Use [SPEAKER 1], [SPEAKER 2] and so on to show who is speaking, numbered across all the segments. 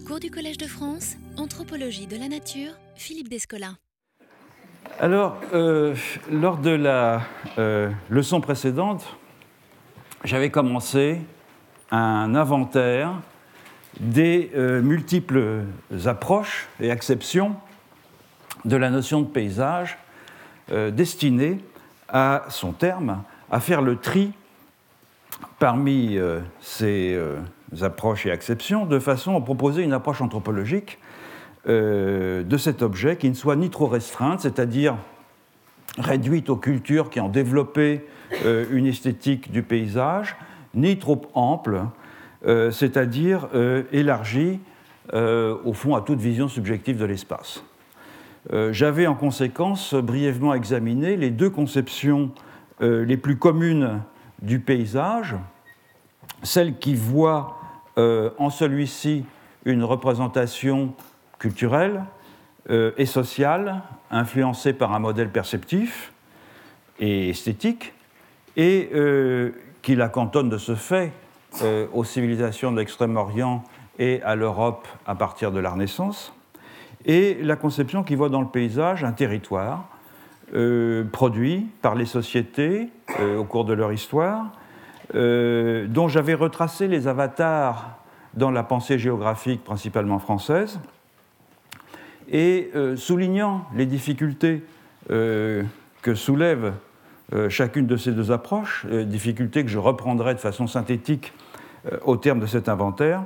[SPEAKER 1] Cours du Collège de France, Anthropologie de la Nature, Philippe Descola.
[SPEAKER 2] Alors, euh, lors de la euh, leçon précédente, j'avais commencé un inventaire des euh, multiples approches et acceptions de la notion de paysage destinée à son terme à faire le tri parmi ces approches et acceptions de façon à proposer une approche anthropologique euh, de cet objet qui ne soit ni trop restreinte, c'est-à-dire réduite aux cultures qui ont développé euh, une esthétique du paysage, ni trop ample, euh, c'est-à-dire élargie au fond à toute vision subjective de l'espace. J'avais en conséquence brièvement examiné les deux conceptions les plus communes du paysage, celle qui voit en celui-ci une représentation culturelle euh, et sociale, influencée par un modèle perceptif et esthétique, et euh, qui la cantonne de ce fait euh, aux civilisations de l'Extrême-Orient et à l'Europe à partir de la Renaissance, et la conception qui voit dans le paysage un territoire produit par les sociétés au cours de leur histoire, dont j'avais retracé les avatars dans la pensée géographique principalement française, et euh, soulignant les difficultés euh, que soulève euh, chacune de ces deux approches, difficultés que je reprendrai de façon synthétique au terme de cet inventaire,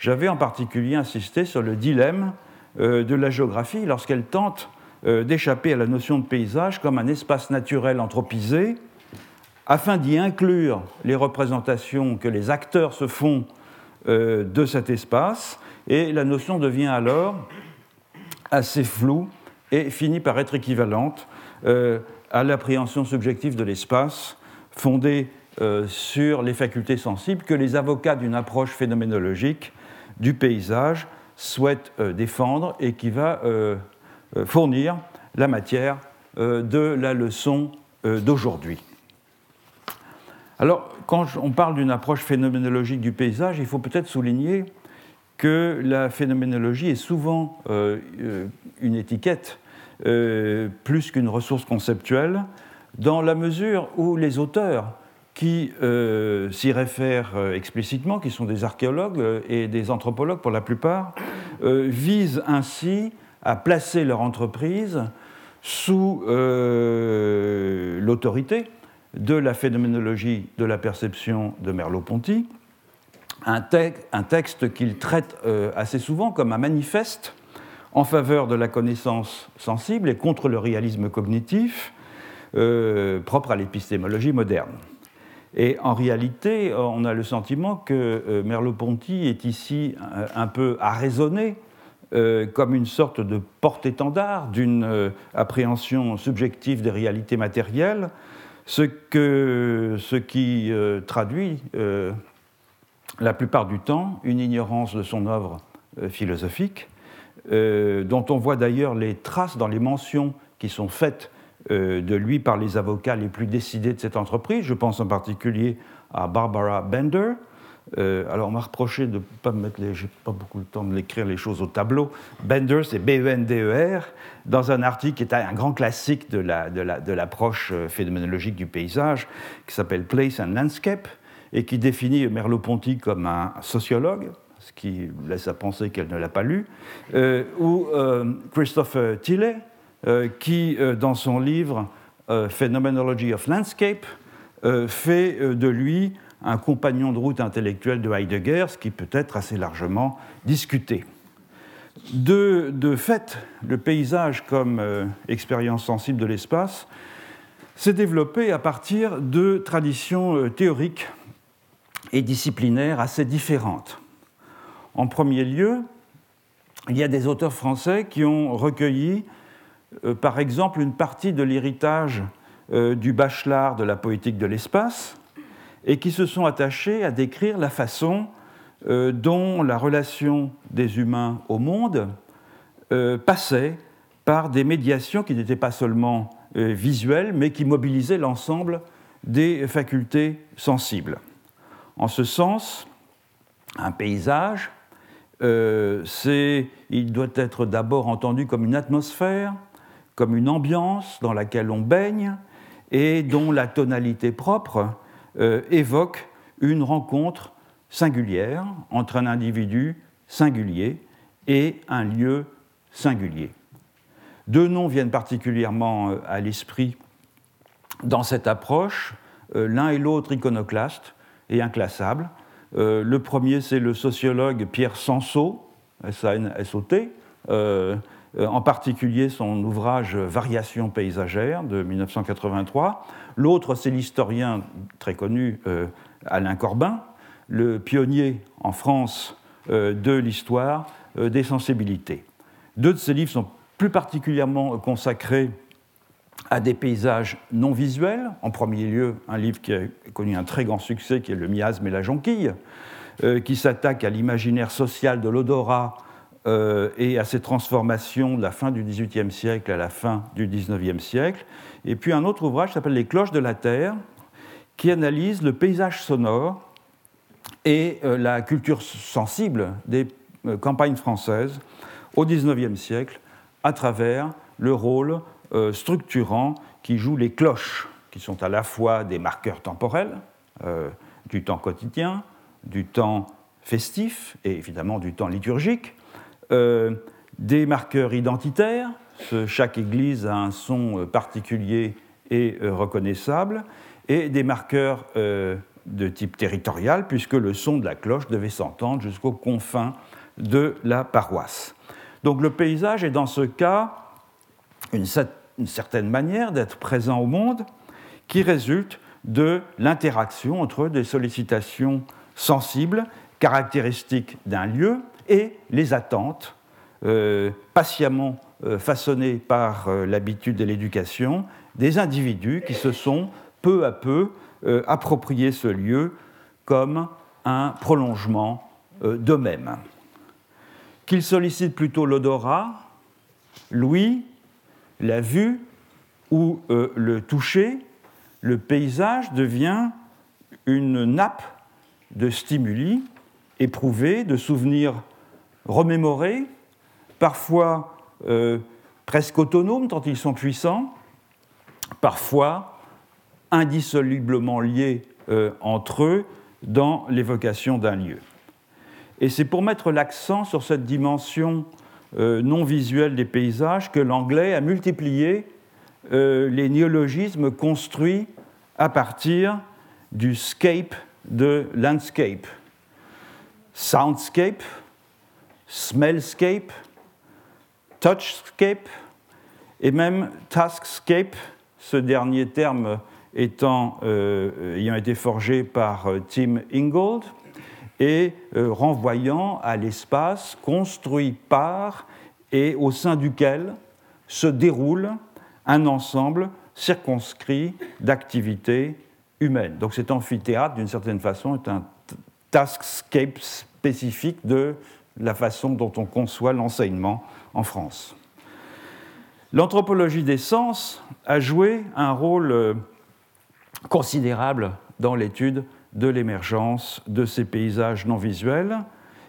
[SPEAKER 2] j'avais en particulier insisté sur le dilemme de la géographie lorsqu'elle tente d'échapper à la notion de paysage comme un espace naturel anthropisé, afin d'y inclure les représentations que les acteurs se font de cet espace, et la notion devient alors assez floue et finit par être équivalente euh, à l'appréhension subjective de l'espace fondée euh, sur les facultés sensibles que les avocats d'une approche phénoménologique du paysage souhaitent euh, défendre et qui va fournir la matière de la leçon d'aujourd'hui. Alors, quand on parle d'une approche phénoménologique du paysage, il faut peut-être souligner que la phénoménologie est souvent euh, euh, une étiquette euh, plus qu'une ressource conceptuelle, dans la mesure où les auteurs qui s'y réfèrent explicitement, qui sont des archéologues et des anthropologues pour la plupart, visent ainsi à placer leur entreprise sous l'autorité de la phénoménologie de la perception de Merleau-Ponty, un, texte qu'il traite euh, assez souvent comme un manifeste en faveur de la connaissance sensible et contre le réalisme cognitif euh, propre à l'épistémologie moderne. Et en réalité, on a le sentiment que euh, Merleau-Ponty est ici un, peu arraisonné comme une sorte de porte-étendard d'une appréhension subjective des réalités matérielles, ce, qui traduit la plupart du temps une ignorance de son œuvre euh, philosophique, euh, dont on voit d'ailleurs les traces dans les mentions qui sont faites euh, de lui par les avocats les plus décidés de cette entreprise. Je pense en particulier à Barbara Bender. Alors on m'a reproché de ne pas mettre les, j'ai pas beaucoup de temps de l'écrire les choses au tableau. Bender, c'est B-E-N-D-E-R, dans un article qui est un grand classique de, de l'approche phénoménologique du paysage, qui s'appelle Place and Landscape, et qui définit Merleau-Ponty comme un sociologue, ce qui laisse à penser qu'elle ne l'a pas lu, euh, ou euh, Christopher Tilley, euh, qui, dans son livre Phenomenology of Landscape, fait de lui un compagnon de route intellectuel de Heidegger, ce qui peut être assez largement discuté. De, fait, le paysage comme expérience sensible de l'espace s'est développé à partir de traditions théoriques et disciplinaires assez différentes. En premier lieu, il y a des auteurs français qui ont recueilli, euh, par exemple, une partie de l'héritage euh, du bachelard de la poétique de l'espace et qui se sont attachés à décrire la façon euh, dont la relation des humains au monde passait par des médiations qui n'étaient pas seulement visuelles, mais qui mobilisaient l'ensemble des facultés sensibles. En ce sens, un paysage il doit être d'abord entendu comme une atmosphère, comme une ambiance dans laquelle on baigne et dont la tonalité propre évoque une rencontre singulière entre un individu singulier et un lieu singulier. Deux noms viennent particulièrement à l'esprit dans cette approche, euh, l'un et l'autre iconoclastes et inclassables. Euh, le premier, c'est le sociologue Pierre Sansot, S-A-N-S-O-T, euh, en particulier son ouvrage Variations paysagères de 1983. L'autre, c'est l'historien très connu Alain Corbin, le pionnier en France de l'histoire des sensibilités. Deux de ses livres sont plus particulièrement consacrés à des paysages non visuels. En premier lieu, un livre qui a connu un très grand succès, qui est Le miasme et la jonquille, euh, qui s'attaque à l'imaginaire social de l'odorat euh, et à ses transformations de la fin du XVIIIe siècle à la fin du XIXe siècle. Et puis un autre ouvrage s'appelle Les cloches de la Terre, qui analyse le paysage sonore et euh, la culture sensible des campagnes françaises au XIXe siècle à travers le rôle euh, structurants qui jouent les cloches, qui sont à la fois des marqueurs temporels, euh, du temps quotidien, du temps festif et évidemment du temps liturgique, euh, des marqueurs identitaires, chaque église a un son particulier et reconnaissable, et des marqueurs de type territorial, puisque le son de la cloche devait s'entendre jusqu'aux confins de la paroisse. Donc le paysage est dans ce cas une certaine manière d'être présent au monde qui résulte de l'interaction entre des sollicitations sensibles, caractéristiques d'un lieu, et les attentes euh, patiemment euh, façonnées par euh, l'habitude et l'éducation des individus qui se sont peu à peu appropriés ce lieu comme un prolongement d'eux-mêmes. Qu'ils sollicitent plutôt l'odorat, l'ouïe, la vue ou le toucher, le paysage devient une nappe de stimuli éprouvés, de souvenirs remémorés, parfois euh, presque autonomes tant ils sont puissants, parfois indissolublement liés euh, entre eux dans l'évocation d'un lieu. Et c'est pour mettre l'accent sur cette dimension euh, non visuel des paysages que l'anglais a multiplié les néologismes construits à partir du scape de landscape. Soundscape, smellscape, touchscape et même taskscape, ce dernier terme étant, euh, ayant été forgé par Tim Ingold, et euh, renvoyant à l'espace construit par et au sein duquel se déroule un ensemble circonscrit d'activités humaines. Donc cet amphithéâtre, d'une certaine façon, est un taskscape spécifique de la façon dont on conçoit l'enseignement en France. L'anthropologie des sens a joué un rôle euh, considérable dans l'étude de l'émergence de ces paysages non visuels,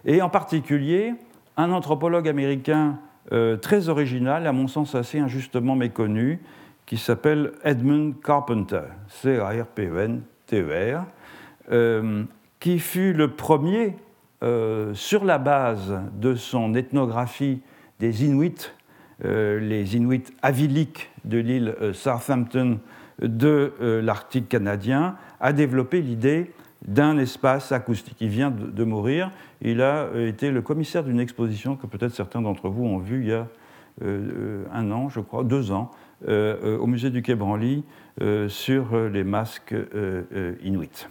[SPEAKER 2] et en particulier un anthropologue américain euh, très original, à mon sens assez injustement méconnu, qui s'appelle Edmund Carpenter, C-A-R-P-E-N-T-E-R, e euh, qui fut le premier, euh, sur la base de son ethnographie des Inuits, les Inuits aviliques de l'île Southampton de l'Arctique canadien, a développé l'idée d'un espace acoustique. Il vient de mourir. Il a euh, été le commissaire d'une exposition que peut-être certains d'entre vous ont vue il y a euh, un an, je crois, deux ans, euh, au musée du Quai Branly sur les masques inuits.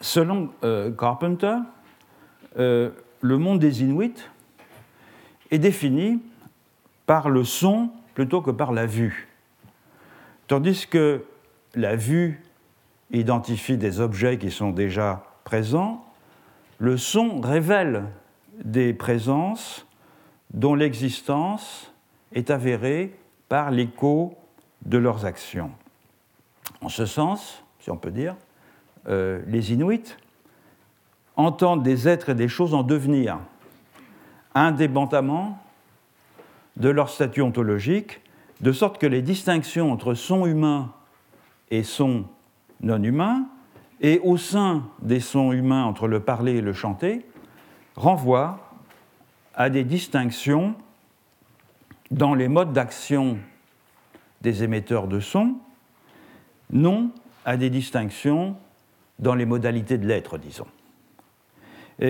[SPEAKER 2] Selon Carpenter, le monde des Inuits est défini par le son plutôt que par la vue. Tandis que la vue identifie des objets qui sont déjà présents, le son révèle des présences dont l'existence est avérée par l'écho de leurs actions. En ce sens, si on peut dire, euh, les Inuits entendent des êtres et des choses en devenir, indépendamment de leur statut ontologique, de sorte que les distinctions entre son humain et son non humain, et au sein des sons humains entre le parler et le chanter, renvoient à des distinctions dans les modes d'action des émetteurs de son, non à des distinctions dans les modalités de l'être, disons.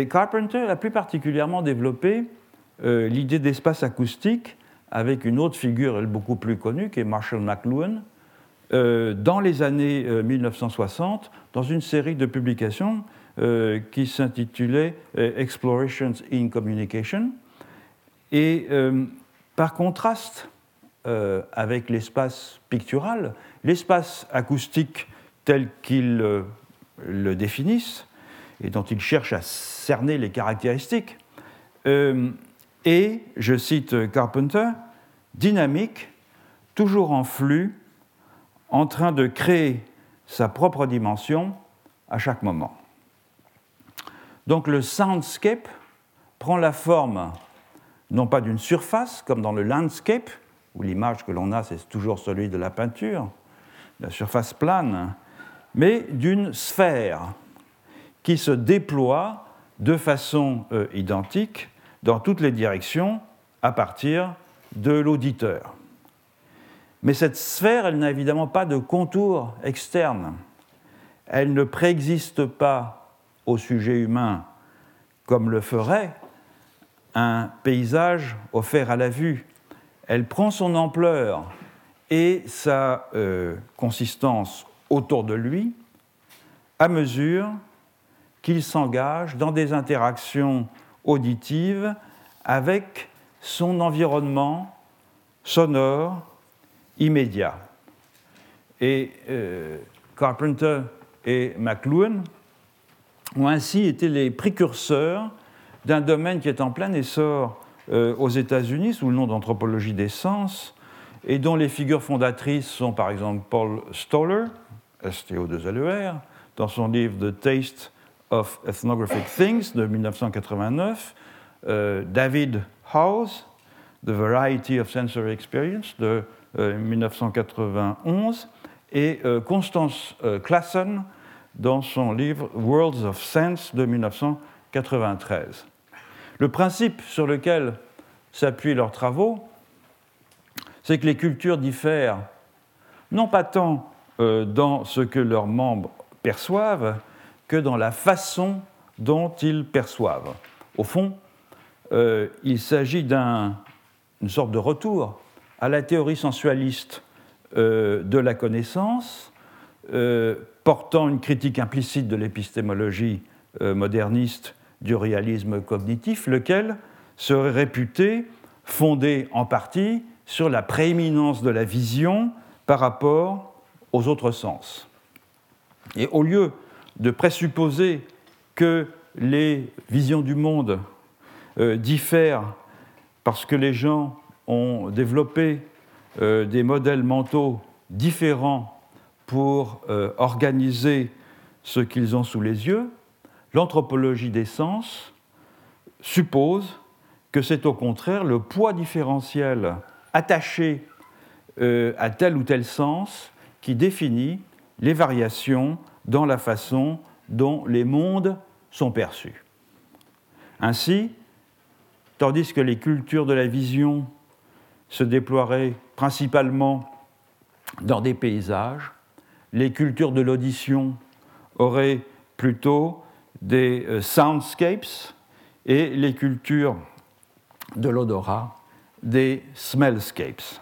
[SPEAKER 2] Carpenter a plus particulièrement développé euh, l'idée d'espace acoustique avec une autre figure beaucoup plus connue qui est Marshall McLuhan, euh, dans les années 1960, euh, dans une série de publications qui s'intitulait Explorations in Communication. Et par contraste avec l'espace pictural, l'espace acoustique tel qu'il le définissent et dont il cherche à cerner les caractéristiques, euh, et, je cite Carpenter, dynamique, toujours en flux, en train de créer sa propre dimension à chaque moment. Donc le soundscape prend la forme non pas d'une surface, comme dans le landscape, où l'image que l'on a, c'est toujours celui de la peinture, la surface plane, mais d'une sphère qui se déploie de façon euh, identique dans toutes les directions à partir de l'auditeur. Mais cette sphère, elle n'a évidemment pas de contour externe. Elle ne préexiste pas au sujet humain comme le ferait un paysage offert à la vue. Elle prend son ampleur et sa euh, consistance autour de lui à mesure qu'il s'engage dans des interactions auditives avec son environnement sonore immédiat. Et euh, Carpenter et McLuhan ont ainsi été les précurseurs d'un domaine qui est en plein essor euh, aux États-Unis sous le nom d'anthropologie des sens et dont les figures fondatrices sont par exemple Paul Stoller, STO2LER, dans son livre The Taste of Ethnographic Things de 1989, euh, David House, The Variety of Sensory Experience de 1991, euh, et euh, Constance Classen dans son livre Worlds of Sense de 1993. Le principe sur lequel s'appuient leurs travaux, c'est que les cultures diffèrent non pas tant dans ce que leurs membres perçoivent que dans la façon dont ils perçoivent. Au fond, euh, il s'agit d'une sorte de retour à la théorie sensualiste euh, de la connaissance, portant une critique implicite de l'épistémologie moderniste du réalisme cognitif, lequel serait réputé fondé en partie sur la prééminence de la vision par rapport aux autres sens. Et au lieu de présupposer que les visions du monde euh, diffèrent parce que les gens ont développé euh, des modèles mentaux différents pour euh, organiser ce qu'ils ont sous les yeux, l'anthropologie des sens suppose que c'est au contraire le poids différentiel attaché à tel ou tel sens qui définit les variations dans la façon dont les mondes sont perçus. Ainsi, tandis que les cultures de la vision se déploieraient principalement dans des paysages, les cultures de l'audition auraient plutôt des euh, soundscapes et les cultures de l'odorat des smellscapes.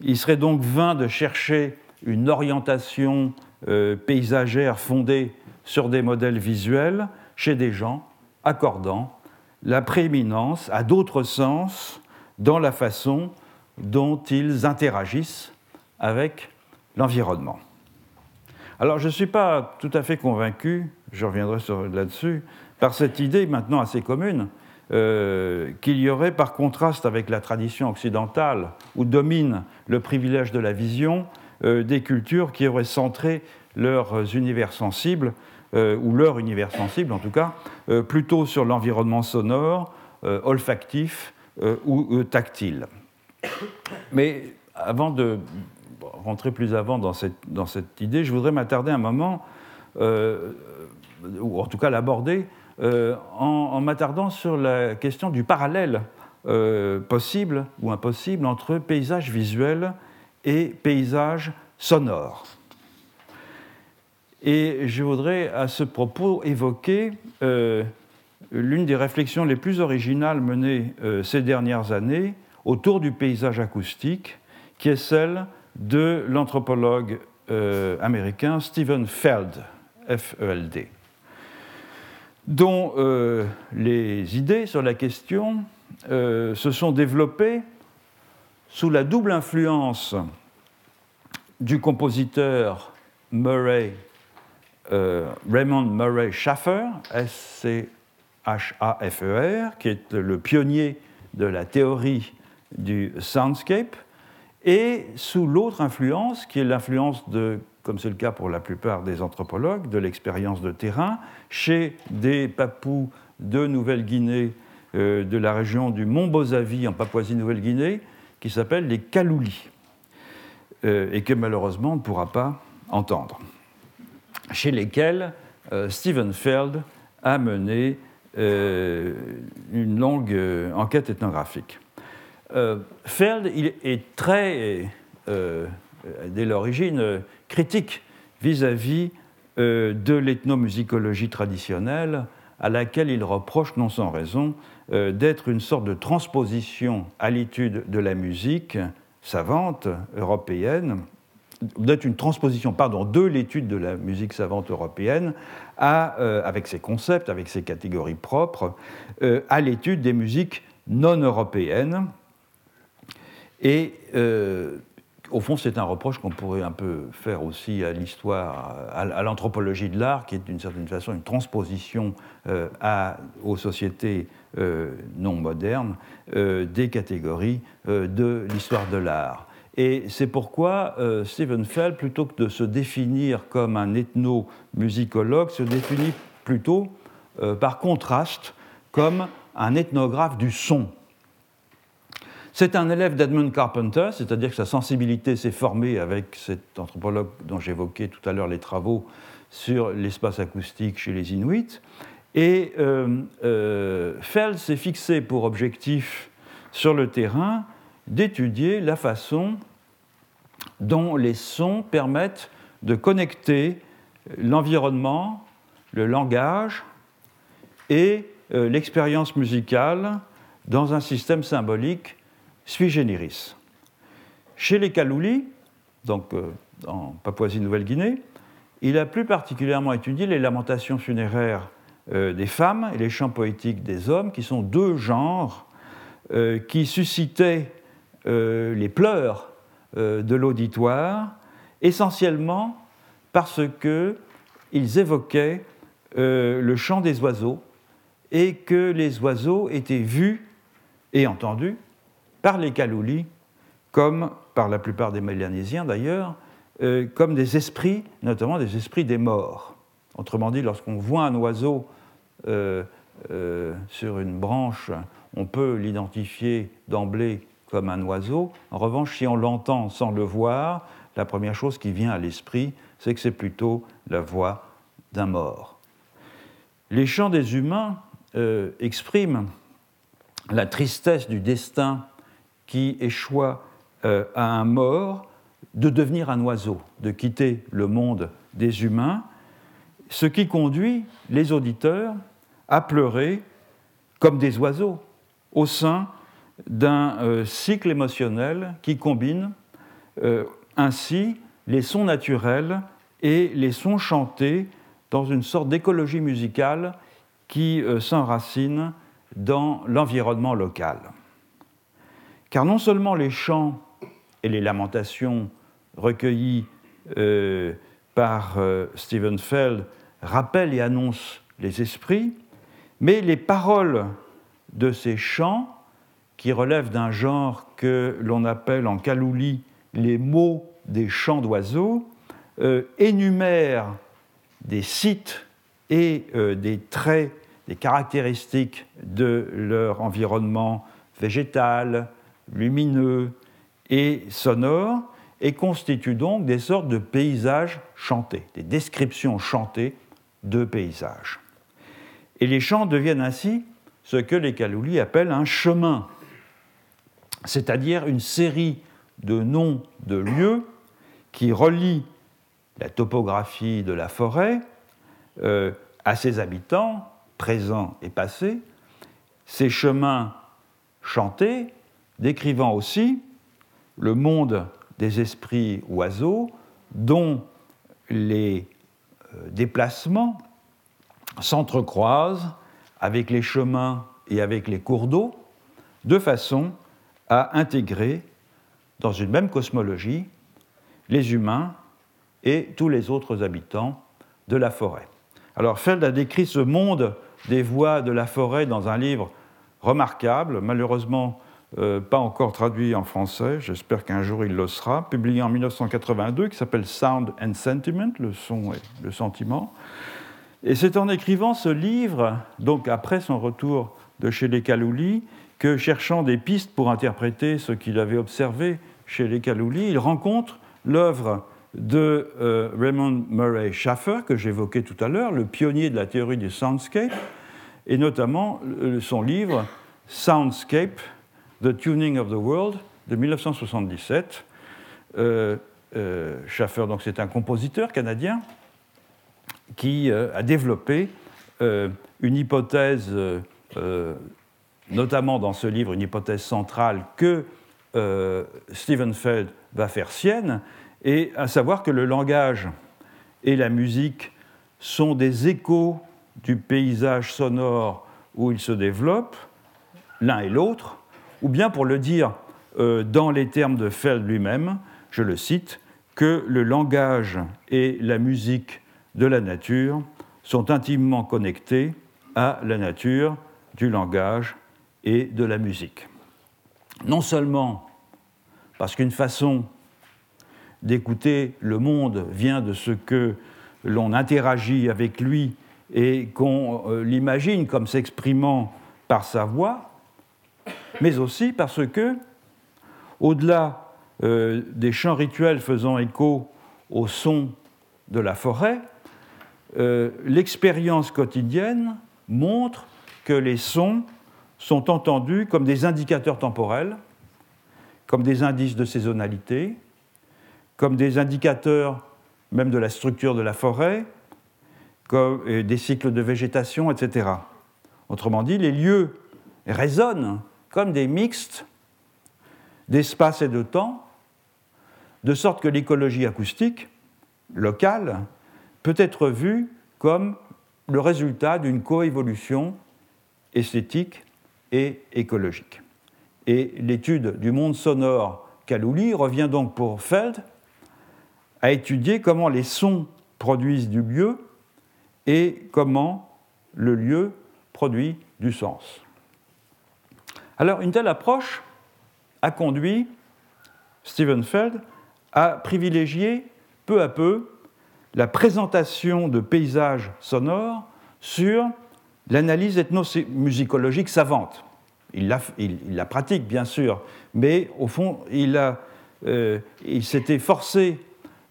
[SPEAKER 2] Il serait donc vain de chercher une orientation euh, paysagère fondée sur des modèles visuels chez des gens accordant la prééminence à d'autres sens dans la façon dont ils interagissent avec l'environnement. Alors je ne suis pas tout à fait convaincu, je reviendrai là-dessus, par cette idée maintenant assez commune euh, qu'il y aurait par contraste avec la tradition occidentale où domine le privilège de la vision, des cultures qui auraient centré leurs univers sensibles ou leur univers sensible en tout cas, plutôt sur l'environnement sonore, olfactif ou tactile. Mais avant de rentrer plus avant dans cette, dans cette idée, je voudrais m'attarder un moment, ou en tout cas l'aborder, en m'attardant sur la question du parallèle possible ou impossible entre paysage visuel et paysage sonore. Et je voudrais à ce propos évoquer euh, l'une des réflexions les plus originales menées euh, ces dernières années autour du paysage acoustique, qui est celle de l'anthropologue euh, américain Stephen Feld, F-E-L-D, dont les idées sur la question se sont développées sous la double influence du compositeur Murray, euh, Raymond Murray Schaffer, S-C-H-A-F-E-R, qui est le pionnier de la théorie du soundscape, et sous l'autre influence, qui est l'influence de, comme c'est le cas pour la plupart des anthropologues, de l'expérience de terrain, chez des papous de Nouvelle-Guinée, euh, de la région du Mont Bozavi en Papouasie-Nouvelle-Guinée, qui s'appellent les Kaloulis. Euh, et que malheureusement on ne pourra pas entendre, chez lesquels euh, Stephen Feld a mené euh, une longue enquête ethnographique. Feld est très, dès l'origine, critique vis-à-vis de l'ethnomusicologie traditionnelle, à laquelle il reproche, non sans raison, d'être une sorte de transposition à l'étude de la musique savante européenne, d'être une transposition pardon, de l'étude de la musique savante européenne euh, avec ses concepts, avec ses catégories propres, euh, à l'étude des musiques non européennes. Et euh, au fond, c'est un reproche qu'on pourrait un peu faire aussi à l'histoire, à, l'anthropologie de l'art, qui est d'une certaine façon une transposition à, aux sociétés euh, non moderne euh, des catégories euh, de l'histoire de l'art. Et c'est pourquoi Stephen Feld, plutôt que de se définir comme un ethnomusicologue, se définit plutôt, par contraste, comme un ethnographe du son. C'est un élève d'Edmund Carpenter, c'est-à-dire que sa sensibilité s'est formée avec cet anthropologue dont j'évoquais tout à l'heure les travaux sur l'espace acoustique chez les Inuits. Et euh, euh, Feld s'est fixé pour objectif sur le terrain d'étudier la façon dont les sons permettent de connecter l'environnement, le langage et euh, l'expérience musicale dans un système symbolique sui generis. Chez les Kaloulis, donc en Papouasie-Nouvelle-Guinée, il a plus particulièrement étudié les lamentations funéraires euh, des femmes et les chants poétiques des hommes, qui sont deux genres euh, qui suscitaient euh, les pleurs de l'auditoire, essentiellement parce qu'ils évoquaient le chant des oiseaux et que les oiseaux étaient vus et entendus par les Kaloulis, comme par la plupart des Mélanésiens d'ailleurs, comme des esprits, notamment des esprits des morts. Autrement dit, lorsqu'on voit un oiseau euh, euh, sur une branche, on peut l'identifier d'emblée comme un oiseau. En revanche, si on l'entend sans le voir, la première chose qui vient à l'esprit, c'est que c'est plutôt la voix d'un mort. Les chants des humains euh, expriment la tristesse du destin qui échoua à un mort de devenir un oiseau, de quitter le monde des humains, ce qui conduit les auditeurs à pleurer comme des oiseaux au sein d'un euh, cycle émotionnel qui combine euh, ainsi les sons naturels et les sons chantés dans une sorte d'écologie musicale qui euh, s'enracine dans l'environnement local. Car non seulement les chants et les lamentations recueillis par Stephen Feld rappellent et annoncent les esprits, mais les paroles de ces chants, qui relèvent d'un genre que l'on appelle en kalouli les mots des chants d'oiseaux, euh, énumèrent des sites et des traits, des caractéristiques de leur environnement végétal, lumineux et sonore, et constituent donc des sortes de paysages chantés, des descriptions chantées de paysages. Et les chants deviennent ainsi ce que les Kaloulis appellent un chemin, c'est-à-dire une série de noms de lieux qui relient la topographie de la forêt euh, à ses habitants, présents et passés, ces chemins chantés décrivant aussi le monde des esprits oiseaux dont les euh, déplacements s'entrecroisent avec les chemins et avec les cours d'eau, de façon à intégrer dans une même cosmologie les humains et tous les autres habitants de la forêt. Alors Feld a décrit ce monde des voies de la forêt dans un livre remarquable, malheureusement euh, pas encore traduit en français, j'espère qu'un jour il le sera, publié en 1982, qui s'appelle Sound and Sentiment, le son et le sentiment. Et c'est en écrivant ce livre, donc après son retour de chez les Kalouli, que cherchant des pistes pour interpréter ce qu'il avait observé chez les Kalouli, il rencontre l'œuvre de euh, Raymond Murray Schaffer, que j'évoquais tout à l'heure, le pionnier de la théorie du soundscape, et notamment son livre Soundscape, The Tuning of the World de 1977. Euh, euh, Schaffer, donc, c'est un compositeur canadien qui euh, a développé euh, une hypothèse, notamment dans ce livre, une hypothèse centrale que Stephen Feld va faire sienne, et à savoir que le langage et la musique sont des échos du paysage sonore où ils se développent, l'un et l'autre, ou bien pour le dire dans les termes de Feld lui-même, je le cite, que le langage et la musique de la nature sont intimement connectés à la nature du langage et de la musique. Non seulement parce qu'une façon d'écouter le monde vient de ce que l'on interagit avec lui et qu'on euh, l'imagine comme s'exprimant par sa voix, mais aussi parce que, au-delà euh, des chants rituels faisant écho au son de la forêt, euh, l'expérience quotidienne montre que les sons sont entendus comme des indicateurs temporels, comme des indices de saisonnalité, comme des indicateurs même de la structure de la forêt, des cycles de végétation, etc. Autrement dit, les lieux résonnent comme des mixtes d'espace et de temps, de sorte que l'écologie acoustique locale peut être vu comme le résultat d'une coévolution esthétique et écologique. Et l'étude du monde sonore Kalouli revient donc pour Feld à étudier comment les sons produisent du lieu et comment le lieu produit du sens. Alors une telle approche a conduit Stephen Feld à privilégier peu à peu la présentation de paysages sonores sur l'analyse ethnomusicologique savante. Il la, pratique, bien sûr, mais au fond, il, euh, s'était forcé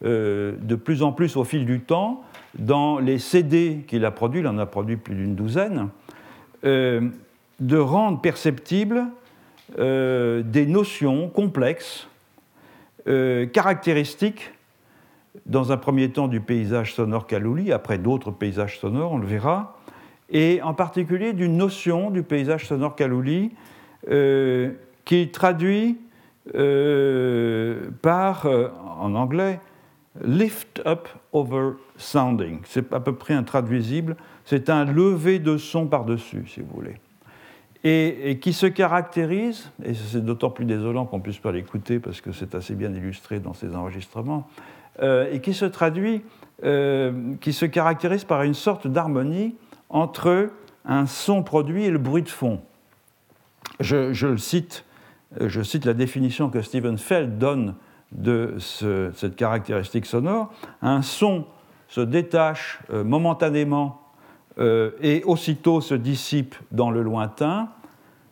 [SPEAKER 2] euh, de plus en plus au fil du temps, dans les CD qu'il a produits, il en a produit plus d'une douzaine, euh, de rendre perceptibles des notions complexes, caractéristiques dans un premier temps du paysage sonore Kalouli, après d'autres paysages sonores, on le verra, et en particulier d'une notion du paysage sonore Kalouli euh, qui traduit euh, par, euh, en anglais, lift up over sounding. C'est à peu près intraduisible. C'est un lever de son par-dessus, si vous voulez. Et, qui se caractérise, et c'est d'autant plus désolant qu'on puisse pas l'écouter parce que c'est assez bien illustré dans ces enregistrements, euh, et qui se traduit, euh, qui se caractérise par une sorte d'harmonie entre un son produit et le bruit de fond. Je, le cite, euh, je cite la définition que Stephen Feld donne de cette caractéristique sonore. Un son se détache momentanément et aussitôt se dissipe dans le lointain,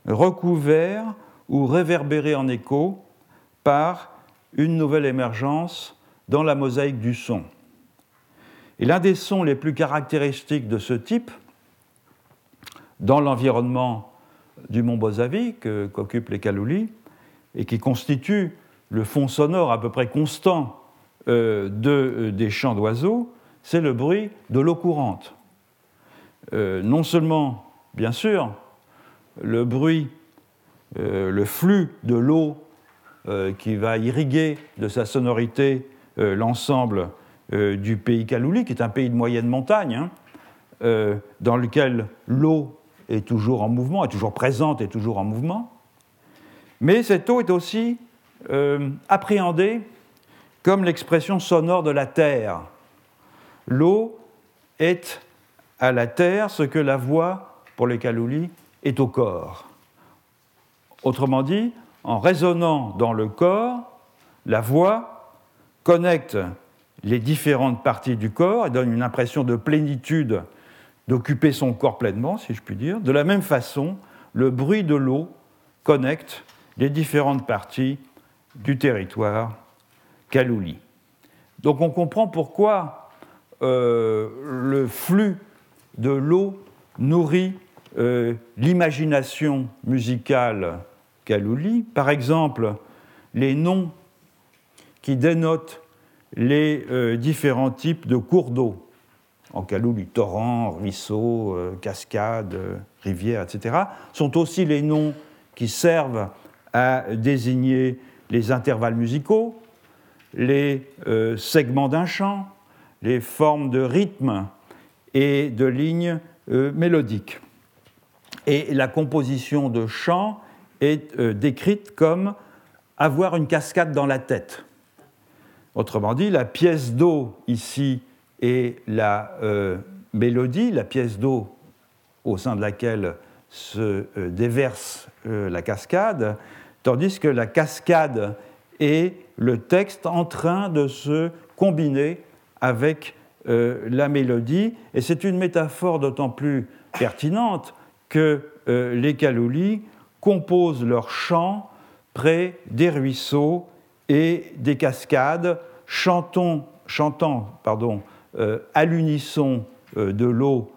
[SPEAKER 2] recouvert ou réverbéré en écho par une nouvelle émergence dans la mosaïque du son. Et l'un des sons les plus caractéristiques de ce type, dans l'environnement du mont Bozavi qu'occupent les Kaloulis, et qui constitue le fond sonore à peu près constant euh, euh, des chants d'oiseaux, c'est le bruit de l'eau courante. Euh, non seulement, bien sûr, le bruit, le flux de l'eau qui va irriguer de sa sonorité l'ensemble du pays Kalouli, qui est un pays de moyenne montagne, hein, dans lequel l'eau est toujours en mouvement, est toujours présente et toujours en mouvement. Mais cette eau est aussi euh, appréhendée comme l'expression sonore de la terre. L'eau est à la terre ce que la voix, pour les Kaloulis, est au corps. Autrement dit, en résonnant dans le corps, la voix connecte les différentes parties du corps et donne une impression de plénitude, d'occuper son corps pleinement, si je puis dire. De la même façon, le bruit de l'eau connecte les différentes parties du territoire Kalouli. Donc on comprend pourquoi euh, le flux de l'eau nourrit euh, l'imagination musicale Kalouli. Par exemple, les noms qui dénotent les euh, différents types de cours d'eau en Kalouli, torrent, ruisseau, cascade, rivière, etc., sont aussi les noms qui servent à désigner les intervalles musicaux, les euh, segments d'un chant, les formes de rythme et de lignes euh, mélodiques. Et la composition de chants est euh, décrite comme avoir une cascade dans la tête. Autrement dit, la pièce d'eau ici est la mélodie, la pièce d'eau au sein de laquelle se déverse la cascade, tandis que la cascade est le texte en train de se combiner avec euh, la mélodie. Et c'est une métaphore d'autant plus pertinente que euh, les Kaloulis composent leurs chants près des ruisseaux et des cascades, chantant pardon, euh, à l'unisson de l'eau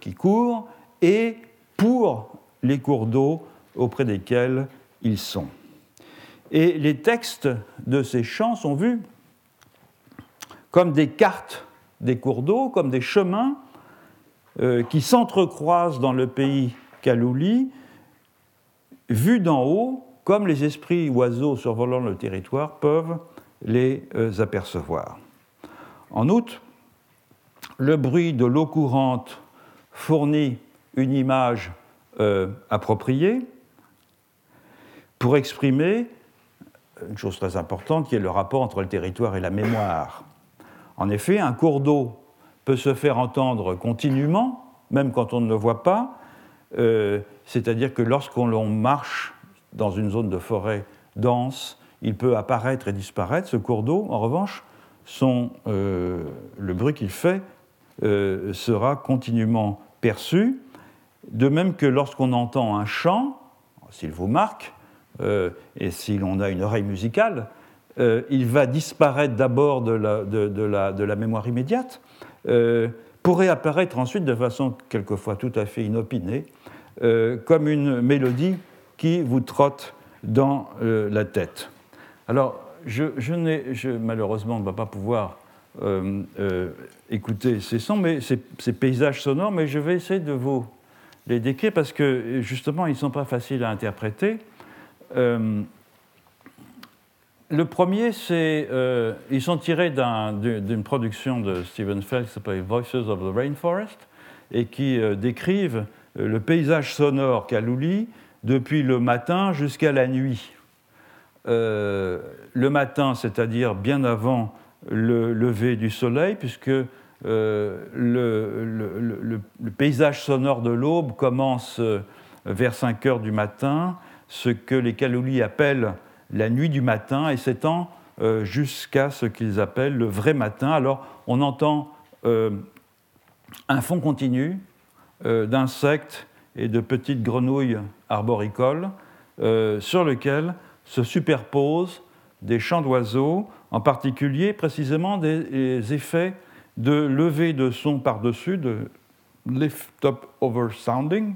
[SPEAKER 2] qui court et pour les cours d'eau auprès desquels ils sont. Et les textes de ces chants sont vus comme des cartes des cours d'eau, comme des chemins euh, qui s'entrecroisent dans le pays Kalouli, vus d'en haut, comme les esprits oiseaux survolant le territoire peuvent les euh, apercevoir. En outre, le bruit de l'eau courante fournit une image euh, appropriée, pour exprimer une chose très importante qui est le rapport entre le territoire et la mémoire. En effet, un cours d'eau peut se faire entendre continuellement, même quand on ne le voit pas, euh, c'est-à-dire que lorsqu'on marche dans une zone de forêt dense, il peut apparaître et disparaître. Ce cours d'eau, en revanche, euh, le bruit qu'il fait euh, sera continuellement perçu, de même que lorsqu'on entend un chant, s'il vous marque, et si l'on a une oreille musicale, euh, il va disparaître d'abord de la, mémoire immédiate, euh, pour réapparaître ensuite de façon quelquefois tout à fait inopinée, comme une mélodie qui vous trotte dans la tête. Alors, je, je, malheureusement, ne vais pas pouvoir écouter ces sons, mais ces, ces, paysages sonores, mais je vais essayer de vous les décrire parce que justement, ils ne sont pas faciles à interpréter. Euh, le premier, c'est. Euh, ils sont tirés d'une production de Stephen Feld qui s'appelle Voices of the Rainforest et qui euh, décrivent le paysage sonore Kalouli depuis le matin jusqu'à la nuit. le matin, c'est-à-dire bien avant le lever du soleil, puisque le, paysage sonore de l'aube commence vers 5 heures du matin ce que les Kaloulis appellent la nuit du matin et s'étend euh, jusqu'à ce qu'ils appellent le vrai matin. Alors on entend euh, un fond continu d'insectes et de petites grenouilles arboricoles sur lequel se superposent des chants d'oiseaux, en particulier précisément des effets de levée de son par-dessus, de lift-up over sounding,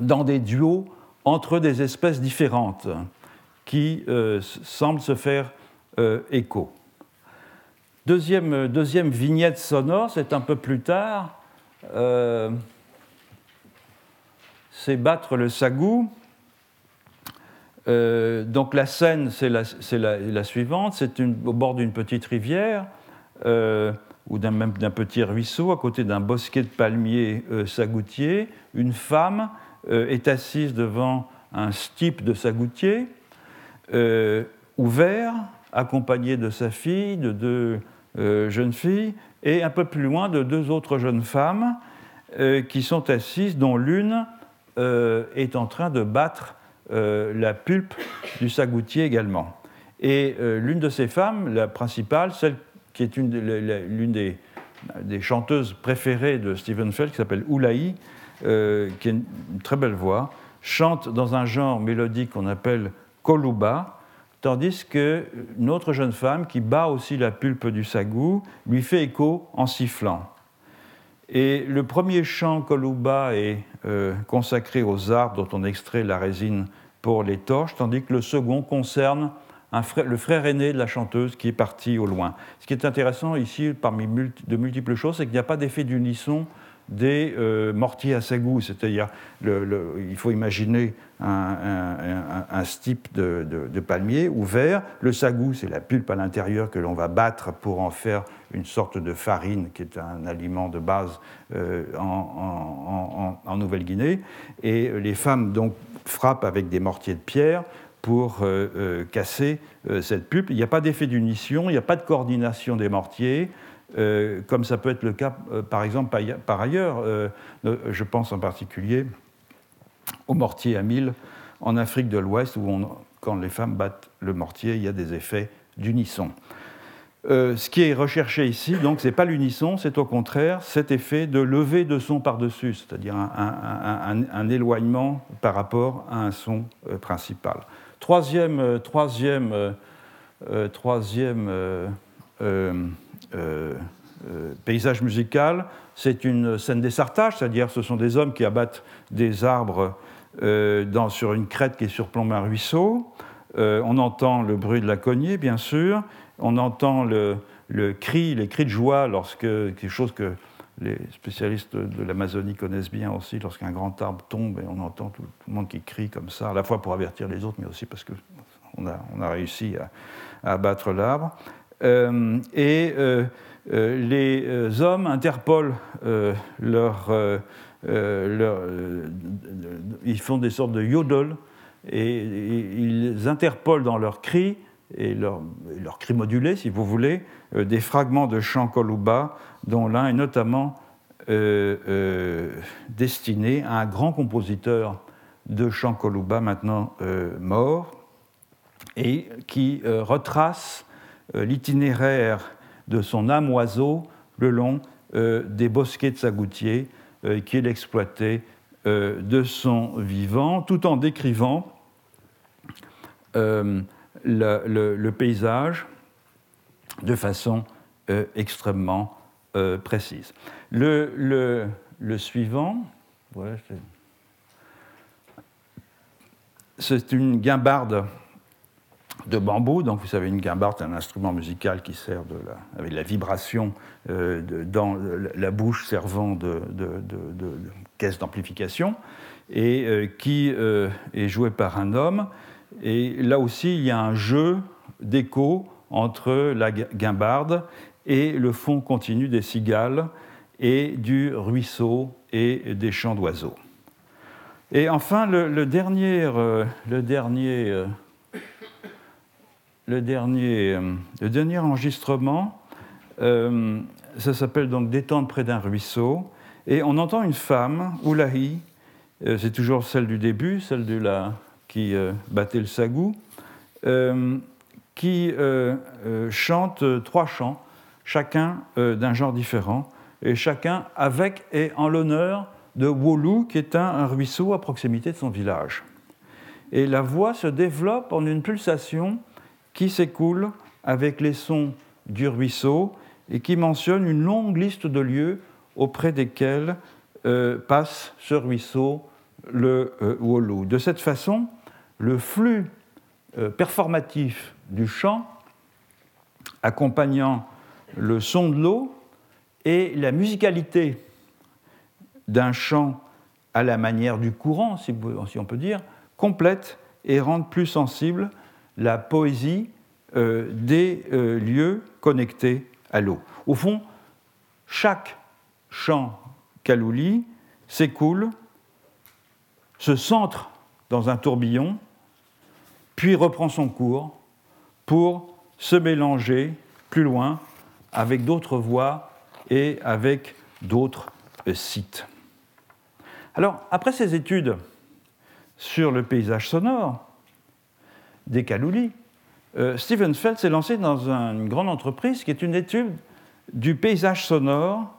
[SPEAKER 2] dans des duos entre des espèces différentes qui euh, semblent se faire euh, écho. Deuxième, deuxième, vignette sonore, c'est un peu plus tard. Euh, c'est battre le sagou. donc la scène, c'est la, la, suivante. C'est au bord d'une petite rivière ou d'un petit ruisseau, à côté d'un bosquet de palmiers euh, sagoutiers, une femme euh, est assise devant un stipe de sagoutier, euh, ouvert, accompagnée de sa fille, de deux jeunes filles, et un peu plus loin de deux autres jeunes femmes qui sont assises, dont l'une est en train de battre la pulpe du sagoutier également. Et l'une de ces femmes, la principale, celle qui est l'une des, chanteuses préférées de Stephen Feld, qui s'appelle Oulaï, euh, qui a une, très belle voix, chante dans un genre mélodique qu'on appelle koluba, tandis qu'une autre jeune femme qui bat aussi la pulpe du sagou lui fait écho en sifflant. Et le premier chant koluba est euh, consacré aux arbres dont on extrait la résine pour les torches, tandis que le second concerne le frère aîné de la chanteuse qui est parti au loin. Ce qui est intéressant ici, parmi de multiples choses, c'est qu'il n'y a pas d'effet d'unisson des euh, mortiers à sagou, c'est-à-dire il faut imaginer un, stipe de, palmier ouvert. Le sagou, c'est la pulpe à l'intérieur que l'on va battre pour en faire une sorte de farine qui est un aliment de base euh, en, Nouvelle-Guinée. Et les femmes donc frappent avec des mortiers de pierre pour euh, casser cette pulpe. Il n'y a pas d'effet d'unition, il n'y a pas de coordination des mortiers, comme ça peut être le cas, par exemple, par ailleurs. je pense en particulier au mortier à mille en Afrique de l'Ouest, où quand les femmes battent le mortier, il y a des effets d'unisson. ce qui est recherché ici, donc, ce n'est pas l'unisson, c'est au contraire cet effet de lever de son par-dessus, c'est-à-dire un, éloignement par rapport à un son principal. Troisième, euh, troisième, euh, euh, troisième paysage musical, c'est une scène d'essartage, c'est-à-dire ce sont des hommes qui abattent des arbres dans, sur une crête qui surplombe un ruisseau. on entend le bruit de la cognée, bien sûr. On entend le, le cri, les cris de joie lorsque quelque chose que les spécialistes de l'Amazonie connaissent bien aussi, lorsqu'un grand arbre tombe et on entend tout, le monde qui crie comme ça, à la fois pour avertir les autres, mais aussi parce qu'on a, on a réussi à, abattre l'arbre. Euh, et euh, euh, les hommes interpellent leur, ils font des sortes de yodel et, ils interpellent dans leurs cris et leurs leur cris modulés, si vous voulez, des fragments de chants Koluba dont l'un est notamment destiné à un grand compositeur de chant Koluba, maintenant mort, et qui retrace l'itinéraire de son âme oiseau le long des bosquets de sagoutier qu'il exploitait de son vivant, tout en décrivant le, paysage de façon extrêmement euh, précise. Le suivant, c'est une guimbarde de bambou. Donc, vous savez, une guimbarde, un instrument musical qui sert de la, avec la vibration euh, dans la bouche servant de, de, caisse d'amplification et euh, qui est joué par un homme. Et là aussi, il y a un jeu d'écho entre la guimbarde et le fond continu des cigales et du ruisseau et des champs d'oiseaux. Et enfin, le, dernier, le dernier, euh, le dernier, euh, le dernier enregistrement, euh, ça s'appelle donc Détendre près d'un ruisseau, et on entend une femme, Oulahi, c'est toujours celle du début, celle de la, qui battait le sagou, qui chante trois chants chacun euh, d'un genre différent, et chacun avec et en l'honneur de Wolu, qui est un, ruisseau à proximité de son village. Et la voix se développe en une pulsation qui s'écoule avec les sons du ruisseau et qui mentionne une longue liste de lieux auprès desquels euh, passe ce ruisseau, le euh. De cette façon, le flux euh, performatif du chant, accompagnant le son de l'eau, et la musicalité d'un chant à la manière du courant, si, on peut dire, complète et rend plus sensible la poésie euh, des euh, lieux connectés à l'eau. Au fond, chaque chant kalouli s'écoule, se centre dans un tourbillon, puis reprend son cours pour se mélanger plus loin avec d'autres voix et avec d'autres sites. Alors, après ces études sur le paysage sonore des Kaloulis, euh, Stephen Feld s'est lancé dans une grande entreprise qui est une étude du paysage sonore,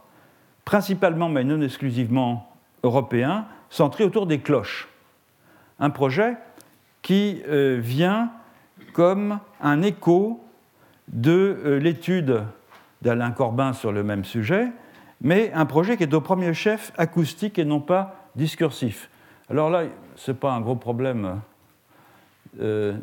[SPEAKER 2] principalement mais non exclusivement européen, centré autour des cloches. Un projet qui euh, vient comme un écho de euh, l'étude d'Alain Corbin sur le même sujet, mais un projet qui est au premier chef acoustique et non pas discursif. Alors là, ce n'est pas un gros problème euh,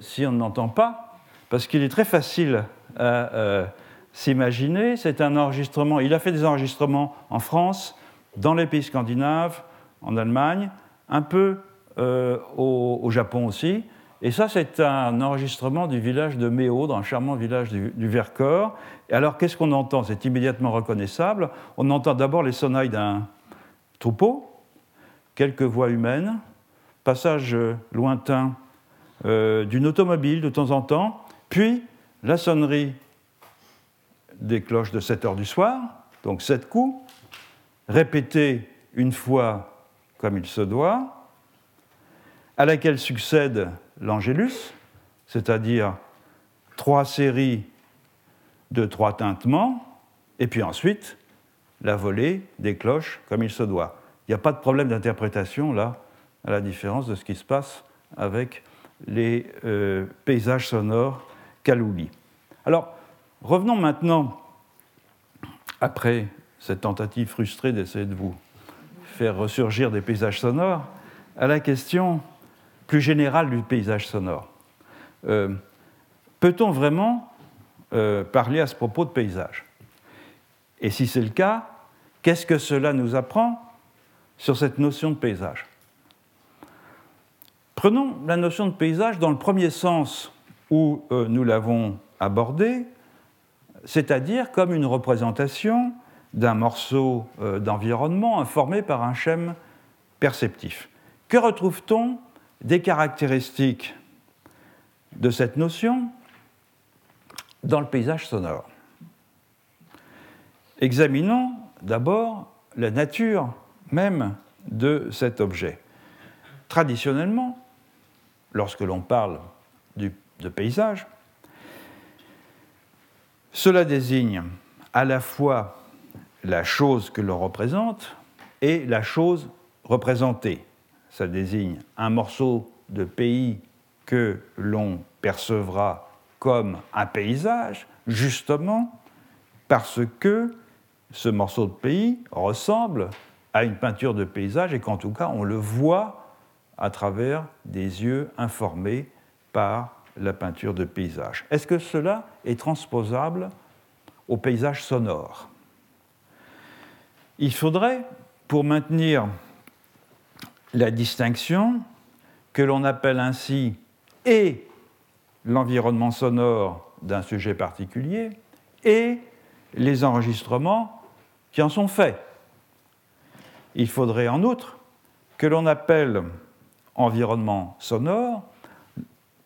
[SPEAKER 2] si on n'entend pas, parce qu'il est très facile à euh, s'imaginer. C'est un enregistrement, il a fait des enregistrements en France, dans les pays scandinaves, en Allemagne, un peu euh, au, Japon aussi. Et ça, c'est un enregistrement du village de Méo, dans un charmant village du, du Vercors. Et alors, qu'est-ce qu'on entend? C'est immédiatement reconnaissable. On entend d'abord les sonnailles d'un troupeau, quelques voix humaines, passage lointain euh, d'une automobile de temps en temps, puis la sonnerie des cloches de 7 heures du soir, donc 7 coups, répétés une fois comme il se doit, à laquelle succède l'angélus, c'est-à-dire trois séries de trois tintements, et puis ensuite la volée des cloches comme il se doit. Il n'y a pas de problème d'interprétation là, à la différence de ce qui se passe avec les euh, paysages sonores Kalouli. Alors, revenons maintenant, après cette tentative frustrée d'essayer de vous faire ressurgir des paysages sonores, à la question plus générale du paysage sonore. Euh, peut-on vraiment euh, parler à ce propos de paysage? Et si c'est le cas, qu'est-ce que cela nous apprend sur cette notion de paysage? Prenons la notion de paysage dans le premier sens où euh, nous l'avons abordé, c'est-à-dire comme une représentation d'un morceau euh, d'environnement informé par un schème perceptif. Que retrouve-t-on des caractéristiques de cette notion dans le paysage sonore? Examinons d'abord la nature même de cet objet. Traditionnellement, lorsque l'on parle de paysage, cela désigne à la fois la chose que l'on représente et la chose représentée. Ça désigne un morceau de pays que l'on percevra comme un paysage, justement parce que ce morceau de pays ressemble à une peinture de paysage et qu'en tout cas on le voit à travers des yeux informés par la peinture de paysage. Est-ce que cela est transposable au paysage sonore? Il faudrait, pour maintenir la distinction, que l'on appelle ainsi et l'environnement sonore d'un sujet particulier et les enregistrements qui en sont faits. Il faudrait en outre que l'on appelle environnement sonore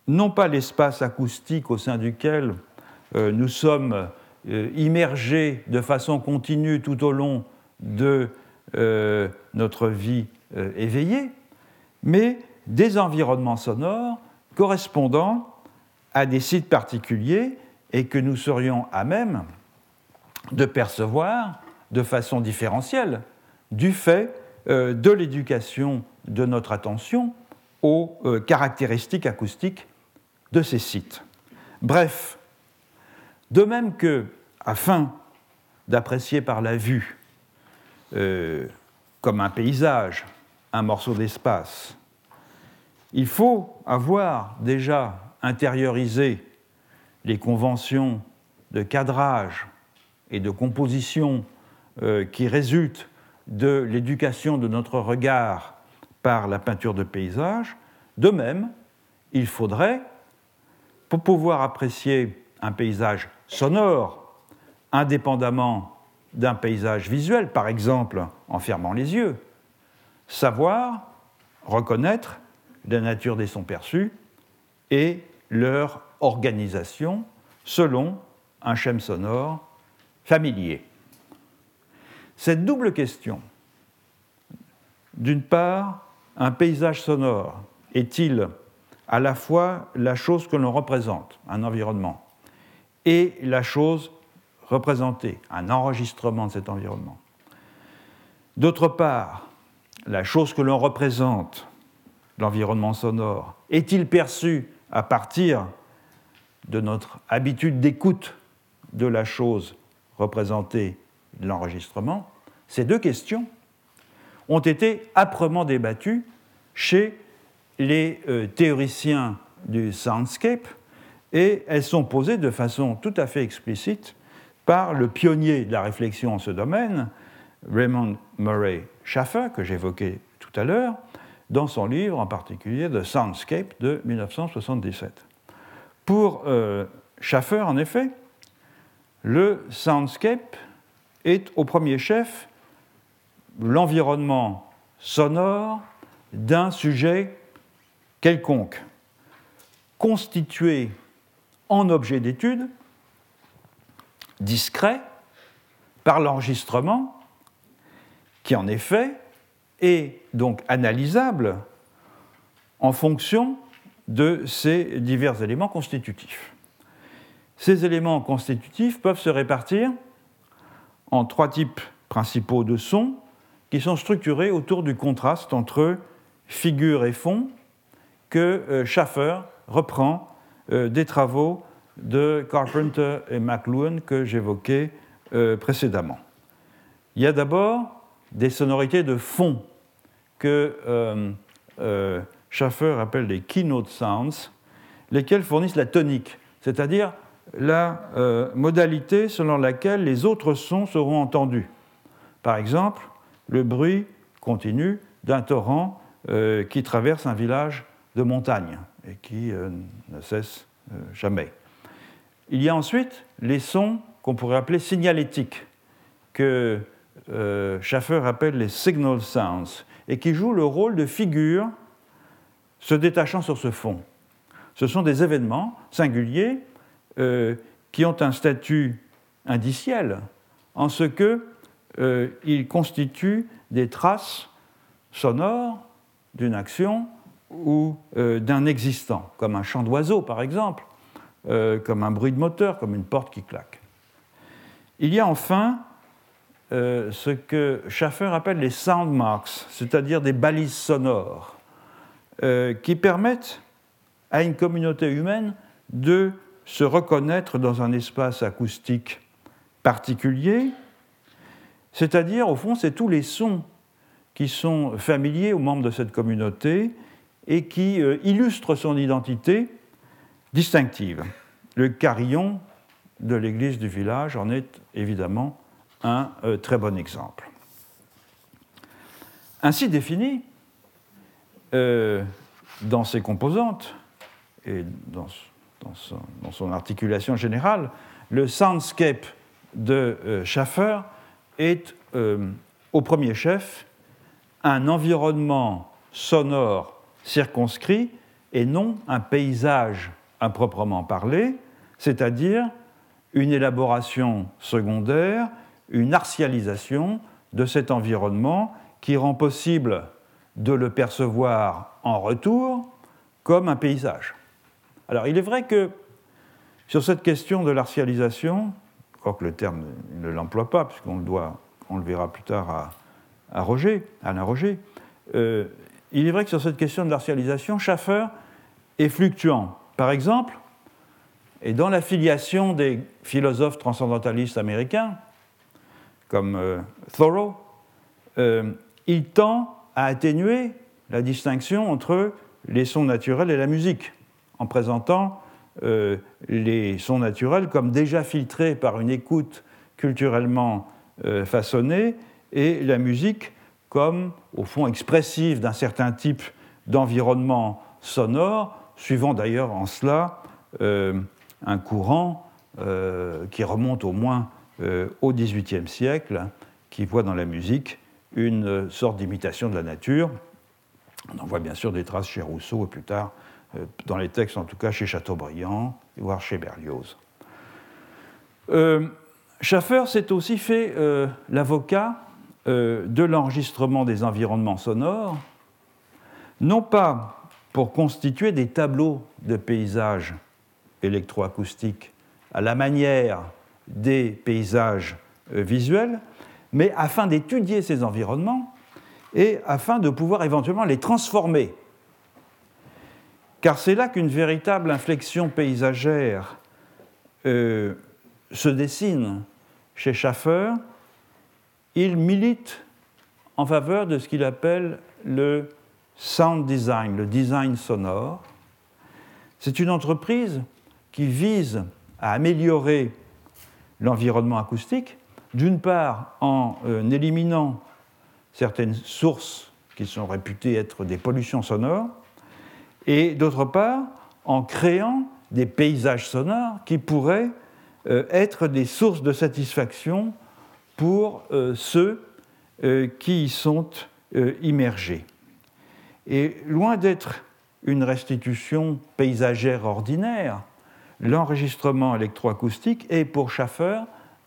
[SPEAKER 2] non pas l'espace acoustique au sein duquel euh, nous sommes euh, immergés de façon continue tout au long de euh, notre vie éveillée, mais des environnements sonores correspondant à des sites particuliers et que nous serions à même de percevoir de façon différentielle du fait de l'éducation de notre attention aux euh, caractéristiques acoustiques de ces sites. Bref, de même que, afin d'apprécier par la vue, euh, comme un paysage, un morceau d'espace, il faut avoir déjà intériorisé les conventions de cadrage et de composition euh, qui résultent de l'éducation de notre regard par la peinture de paysage. De même, il faudrait, pour pouvoir apprécier un paysage sonore, indépendamment d'un paysage visuel, par exemple en fermant les yeux, savoir reconnaître la nature des sons perçus et leur organisation selon un schème sonore familier. Cette double question, d'une part, un paysage sonore est-il à la fois la chose que l'on représente, un environnement, et la chose représentée, un enregistrement de cet environnement? D'autre part, la chose que l'on représente, l'environnement sonore, est-il perçu à partir de notre habitude d'écoute de la chose représentée, l'enregistrement? Ces deux questions ont été âprement débattues chez les euh, théoriciens du soundscape et elles sont posées de façon tout à fait explicite par le pionnier de la réflexion en ce domaine, Raymond Murray Schaffer, que j'évoquais tout à l'heure, dans son livre en particulier The Soundscape de 1977. Pour euh, Schaffer, en effet, le soundscape est au premier chef l'environnement sonore d'un sujet quelconque, constitué en objet d'étude, discret, par l'enregistrement, qui en effet est donc analysable en fonction de ces divers éléments constitutifs. Ces éléments constitutifs peuvent se répartir en trois types principaux de sons qui sont structurés autour du contraste entre figure et fond que euh, Schaffer reprend euh, des travaux de Carpenter et McLuhan que j'évoquais euh, précédemment. Il y a d'abord des sonorités de fond que Schaffer appelle les keynote sounds, lesquels fournissent la tonique, c'est-à-dire la modalité selon laquelle les autres sons seront entendus. Par exemple, le bruit continu d'un torrent euh, qui traverse un village de montagne et qui euh, ne cesse euh, jamais. Il y a ensuite les sons qu'on pourrait appeler signalétiques, que Schaffer appelle les signal sounds, et qui jouent le rôle de figure se détachant sur ce fond. Ce sont des événements singuliers qui ont un statut indiciel, en ce que euh, ils constituent des traces sonores d'une action ou euh, d'un existant, comme un chant d'oiseau par exemple, euh, comme un bruit de moteur, comme une porte qui claque. Il y a enfin ce que Schaffer appelle les sound marks, c'est-à-dire des balises sonores, qui permettent à une communauté humaine de se reconnaître dans un espace acoustique particulier c'est-à-dire, au fond, c'est tous les sons qui sont familiers aux membres de cette communauté et qui euh, illustrent son identité distinctive. Le carillon de l'église du village en est évidemment un euh, très bon exemple. Ainsi défini, euh, dans ses composantes et dans, son, articulation générale, le soundscape de Schaffer est euh, au premier chef un environnement sonore circonscrit et non un paysage improprement parlé, c'est-à-dire une élaboration secondaire, une artialisation de cet environnement qui rend possible de le percevoir en retour comme un paysage. Alors il est vrai que sur cette question de l'artialisation, que le terme ne l'emploie pas, puisqu'on le le verra plus tard à, Roger, Alain Roger, il est vrai que sur cette question de l'artificialisation, Schaffer est fluctuant. Par exemple, et dans l'affiliation des philosophes transcendantalistes américains, comme Thoreau, il tend à atténuer la distinction entre les sons naturels et la musique, en présentant euh, les sons naturels comme déjà filtrés par une écoute culturellement euh, façonnée et la musique comme, au fond, expressive d'un certain type d'environnement sonore, suivant d'ailleurs en cela euh, un courant qui remonte au moins au XVIIIe siècle, qui voit dans la musique une sorte d'imitation de la nature. On en voit bien sûr des traces chez Rousseau et plus tard dans les textes, en tout cas chez Chateaubriand, voire chez Berlioz. Euh, Schaffer s'est aussi fait euh, l'avocat de l'enregistrement des environnements sonores, non pas pour constituer des tableaux de paysages électroacoustiques à la manière des paysages visuels, mais afin d'étudier ces environnements et afin de pouvoir éventuellement les transformer car c'est là qu'une véritable inflexion paysagère euh, se dessine chez Schaffer. Il milite en faveur de ce qu'il appelle le sound design, le design sonore. C'est une entreprise qui vise à améliorer l'environnement acoustique, d'une part en euh, éliminant certaines sources qui sont réputées être des pollutions sonores, et d'autre part en créant des paysages sonores qui pourraient euh, être des sources de satisfaction pour euh, ceux euh, qui y sont immergés. Et loin d'être une restitution paysagère ordinaire, l'enregistrement électroacoustique est pour Schaffer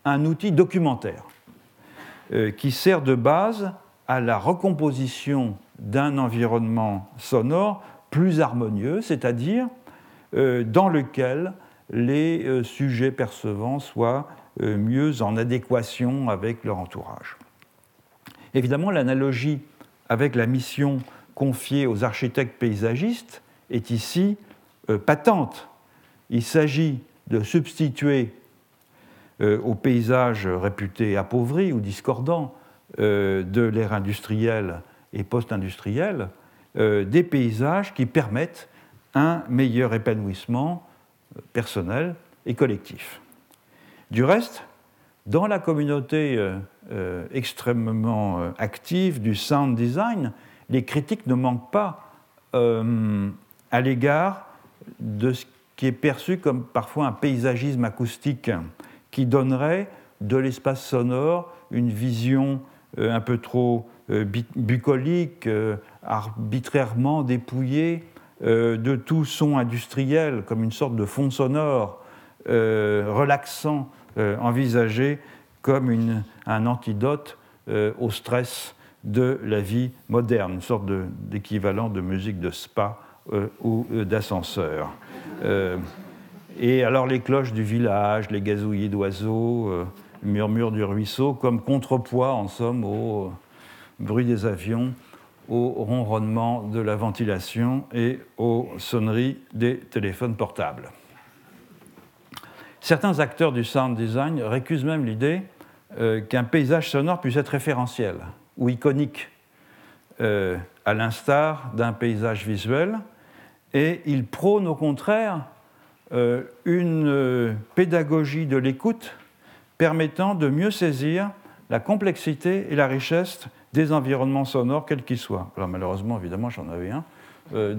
[SPEAKER 2] un outil documentaire qui sert de base à la recomposition d'un environnement sonore plus harmonieux, c'est-à-dire euh, dans lequel les euh, sujets percevants soient euh, mieux en adéquation avec leur entourage. Évidemment, l'analogie avec la mission confiée aux architectes paysagistes est ici patente. Il s'agit de substituer aux paysages réputés appauvris ou discordants de l'ère industrielle et post-industrielle des paysages qui permettent un meilleur épanouissement euh, personnel et collectif. Du reste, dans la communauté euh, extrêmement active du sound design, les critiques ne manquent pas à l'égard de ce qui est perçu comme parfois un paysagisme acoustique qui donnerait de l'espace sonore une vision un peu trop bucolique, arbitrairement dépouillé euh, de tout son industriel, comme une sorte de fond sonore euh, relaxant, euh, envisagé comme un antidote au stress de la vie moderne, une sorte d'équivalent de, musique de spa ou d'ascenseur. et alors les cloches du village, les gazouillis d'oiseaux, le murmure du ruisseau, comme contrepoids en somme au bruit des avions au ronronnement de la ventilation et aux sonneries des téléphones portables. Certains acteurs du sound design récusent même l'idée euh, qu'un paysage sonore puisse être référentiel ou iconique, euh, à l'instar d'un paysage visuel, et ils prônent au contraire euh, une pédagogie de l'écoute permettant de mieux saisir la complexité et la richesse des environnements sonores, quels qu'ils soient. Alors malheureusement, évidemment, j'en avais un, euh,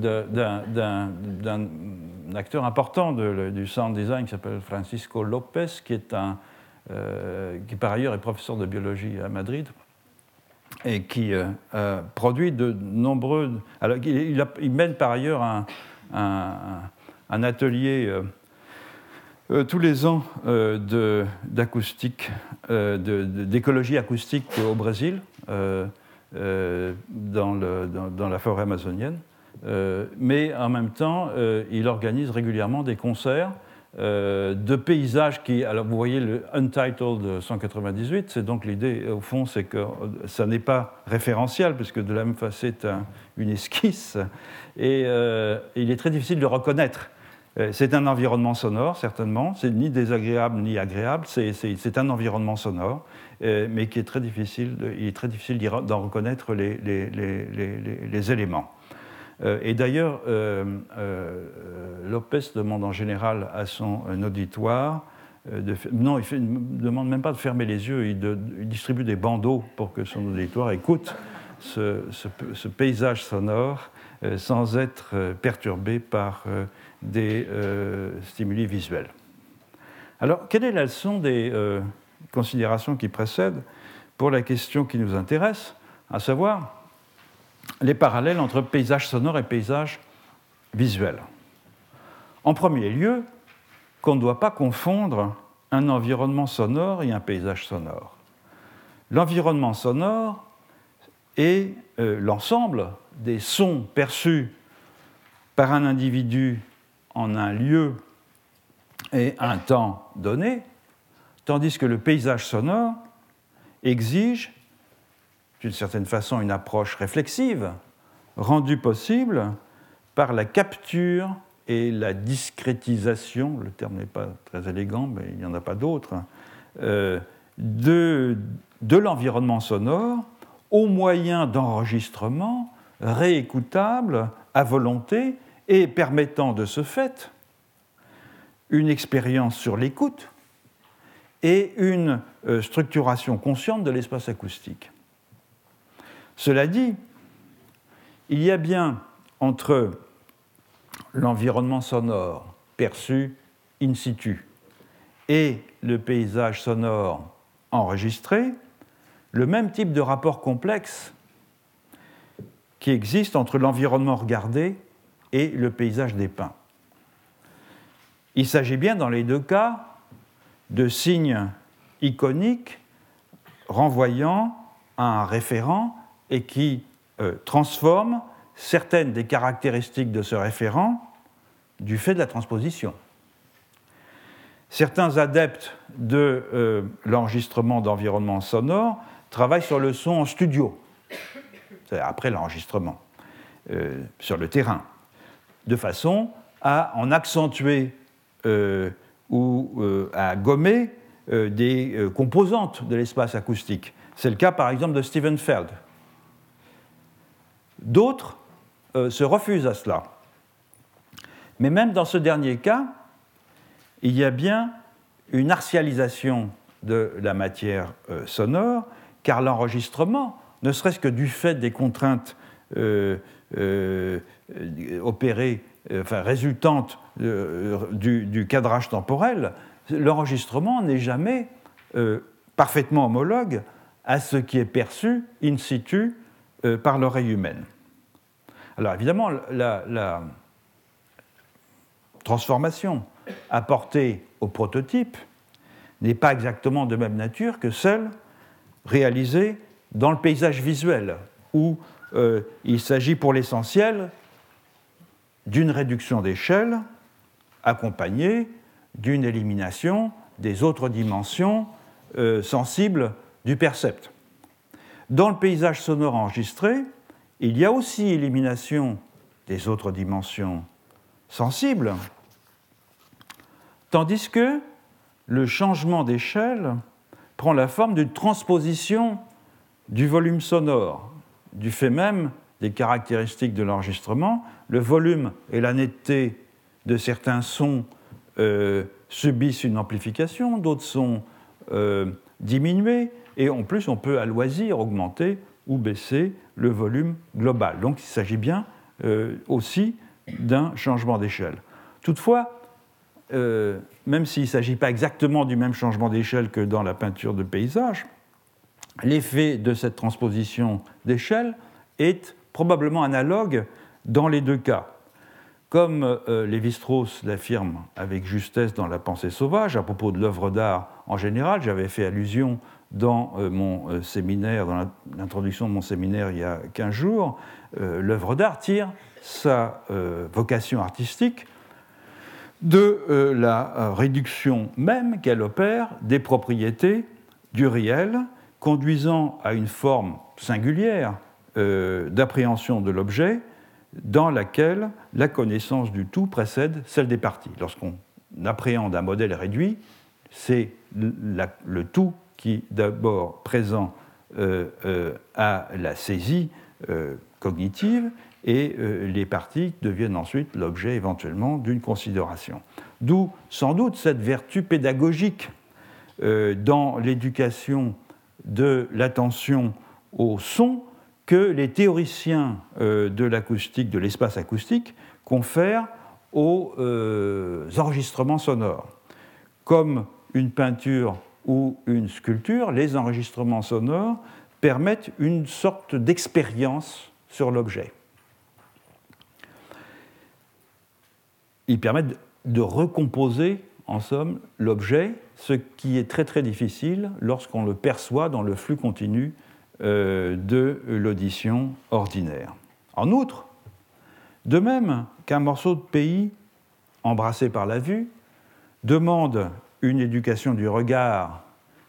[SPEAKER 2] d'un acteur important du sound design qui s'appelle Francisco Lopez, qui, est un, euh, qui par ailleurs est professeur de biologie à Madrid et qui euh, produit de nombreux... Alors, il, mène par ailleurs un, un atelier euh, tous les ans euh, d'acoustique, euh, d'écologie acoustique au Brésil, dans, la forêt amazonienne. mais en même temps, il organise régulièrement des concerts de paysages qui. Alors, vous voyez le Untitled 198, c'est donc l'idée, au fond, c'est que ça n'est pas référentiel, puisque de la même façon, c'est une esquisse, et il est très difficile de reconnaître c'est un environnement sonore, certainement. C'est ni désagréable ni agréable. C'est un environnement sonore, euh, mais qui est très difficile. Il est très difficile d'en reconnaître les, éléments. Euh, et d'ailleurs, Lopez demande en général à son auditoire non, il ne demande même pas de fermer les yeux, il, distribue des bandeaux pour que son auditoire écoute ce paysage sonore sans être perturbé par des euh, stimuli visuels. Alors, quelle est la leçon des euh, considérations qui précèdent pour la question qui nous intéresse, à savoir les parallèles entre paysage sonore et paysage visuel En premier lieu, qu'on ne doit pas confondre un environnement sonore et un paysage sonore. L'environnement sonore est euh, l'ensemble des sons perçus par un individu en un lieu et un temps donné, tandis que le paysage sonore exige, d'une certaine façon, une approche réflexive, rendue possible par la capture et la discrétisation, le terme n'est pas très élégant, mais il n'y en a pas d'autre, euh, de, de l'environnement sonore au moyen d'enregistrements réécoutables à volonté et permettant de ce fait une expérience sur l'écoute et une euh, structuration consciente de l'espace acoustique. Cela dit, il y a bien entre l'environnement sonore perçu in situ et le paysage sonore enregistré le même type de rapport complexe qui existe entre l'environnement regardé et le paysage des pins. Il s'agit bien dans les deux cas de signes iconiques renvoyant à un référent et qui euh, transforment certaines des caractéristiques de ce référent du fait de la transposition. Certains adeptes de euh, l'enregistrement d'environnement sonore travaillent sur le son en studio, après l'enregistrement, euh, sur le terrain de façon à en accentuer euh, ou euh, à gommer euh, des composantes de l'espace acoustique. C'est le cas par exemple de Stephen Feld. D'autres se refusent à cela. Mais même dans ce dernier cas, il y a bien une artialisation de la matière sonore, car l'enregistrement, ne serait-ce que du fait des contraintes opérée, euh, enfin résultante euh, du, cadrage temporel, l'enregistrement n'est jamais parfaitement homologue à ce qui est perçu in situ par l'oreille humaine. Alors évidemment, la, la, transformation apportée au prototype n'est pas exactement de même nature que celle réalisée dans le paysage visuel, où euh, il s'agit pour l'essentiel d'une réduction d'échelle accompagnée d'une élimination des autres dimensions euh, sensibles du percept. Dans le paysage sonore enregistré, il y a aussi élimination des autres dimensions sensibles, tandis que le changement d'échelle prend la forme d'une transposition du volume sonore du fait même des caractéristiques de l'enregistrement, le volume et la netteté de certains sons euh, subissent une amplification, d'autres sont euh, diminués, et en plus on peut à loisir augmenter ou baisser le volume global. Donc il s'agit bien euh, aussi d'un changement d'échelle. Toutefois, même s'il ne s'agit pas exactement du même changement d'échelle que dans la peinture de paysage, l'effet de cette transposition d'échelle est probablement analogue dans les deux cas. Comme euh, Lévi-Strauss l'affirme avec justesse dans La pensée sauvage, à propos de l'œuvre d'art en général, j'avais fait allusion dans euh, mon euh, séminaire, dans l'introduction de mon séminaire il y a 15 jours, l'œuvre d'art tire sa vocation artistique de euh, la réduction même qu'elle opère des propriétés du réel, conduisant à une forme singulière d'appréhension de l'objet dans laquelle la connaissance du tout précède celle des parties. Lorsqu'on appréhende un modèle réduit, c'est le tout qui d'abord présent euh, euh, à la saisie euh, cognitive et les parties deviennent ensuite l'objet éventuellement d'une considération. D'où sans doute cette vertu pédagogique dans l'éducation de l'attention au son que les théoriciens de l'acoustique, de l'espace acoustique, confèrent aux enregistrements sonores. Comme une peinture ou une sculpture, les enregistrements sonores permettent une sorte d'expérience sur l'objet. Ils permettent de recomposer, en somme, l'objet, ce qui est très très difficile lorsqu'on le perçoit dans le flux continu euh, de l'audition ordinaire. En outre, de même qu'un morceau de pays embrassé par la vue demande une éducation du regard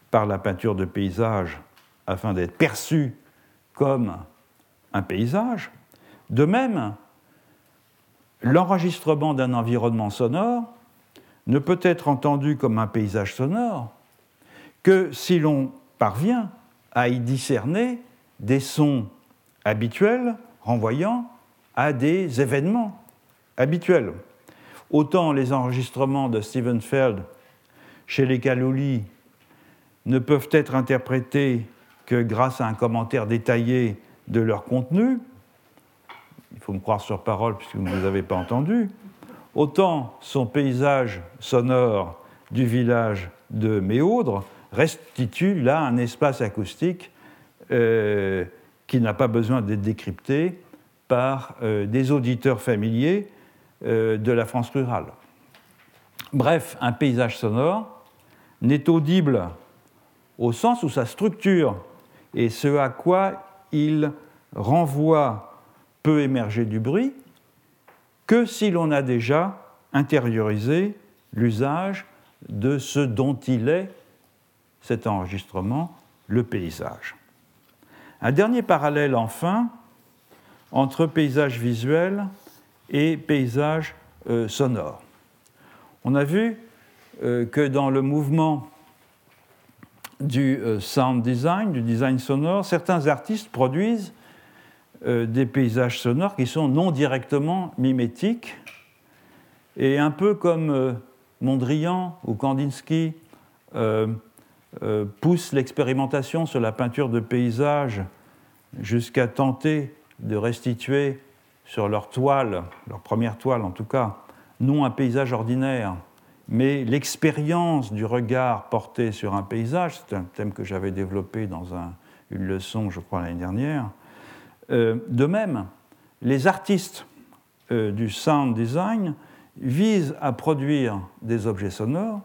[SPEAKER 2] par la peinture de paysage afin d'être perçu comme un paysage. De même, l'enregistrement d'un environnement sonore ne peut être entendu comme un paysage sonore que si l'on parvient à y discerner des sons habituels renvoyant à des événements habituels. Autant les enregistrements de Stephen Feld chez les Kaloli ne peuvent être interprétés que grâce à un commentaire détaillé de leur contenu, il faut me croire sur parole puisque vous ne les avez pas entendus, autant son paysage sonore du village de Méaudre restitue là un espace acoustique euh, qui n'a pas besoin d'être décrypté par euh, des auditeurs familiers euh, de la France rurale. Bref, un paysage sonore n'est audible au sens où sa structure et ce à quoi il renvoie peut émerger du bruit que si l'on a déjà intériorisé l'usage de ce dont il est, cet enregistrement, le paysage. Un dernier parallèle enfin entre paysage visuel et paysage euh, sonore. On a vu euh, que dans le mouvement du euh, sound design, du design sonore, certains artistes produisent des paysages sonores qui sont non directement mimétiques. Et un peu comme Mondrian ou Kandinsky poussent l'expérimentation sur la peinture de paysages jusqu'à tenter de restituer sur leur toile, leur première toile en tout cas, non un paysage ordinaire, mais l'expérience du regard porté sur un paysage, c'est un thème que j'avais développé dans une leçon, je crois, l'année dernière. Euh, de même, les artistes euh, du sound design visent à produire des objets sonores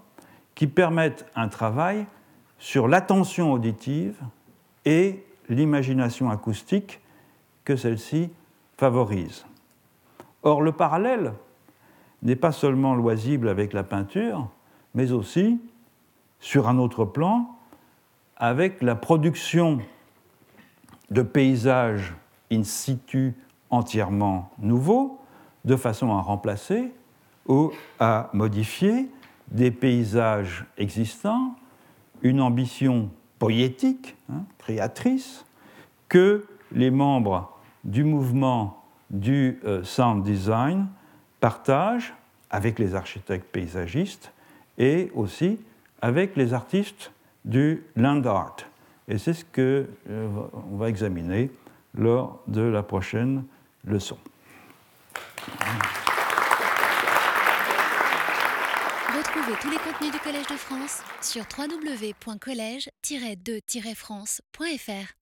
[SPEAKER 2] qui permettent un travail sur l'attention auditive et l'imagination acoustique que celle-ci favorise. Or, le parallèle n'est pas seulement loisible avec la peinture, mais aussi, sur un autre plan, avec la production de paysages in situ entièrement nouveaux, de façon à remplacer ou à modifier des paysages existants, une ambition poétique, hein, créatrice, que les membres du mouvement du euh, sound design partage avec les architectes paysagistes et aussi avec les artistes du land art. Et c'est ce que euh, on va examiner lors de la prochaine leçon.
[SPEAKER 1] Retrouvez tous les contenus du Collège de France sur www.colège-2-france.fr.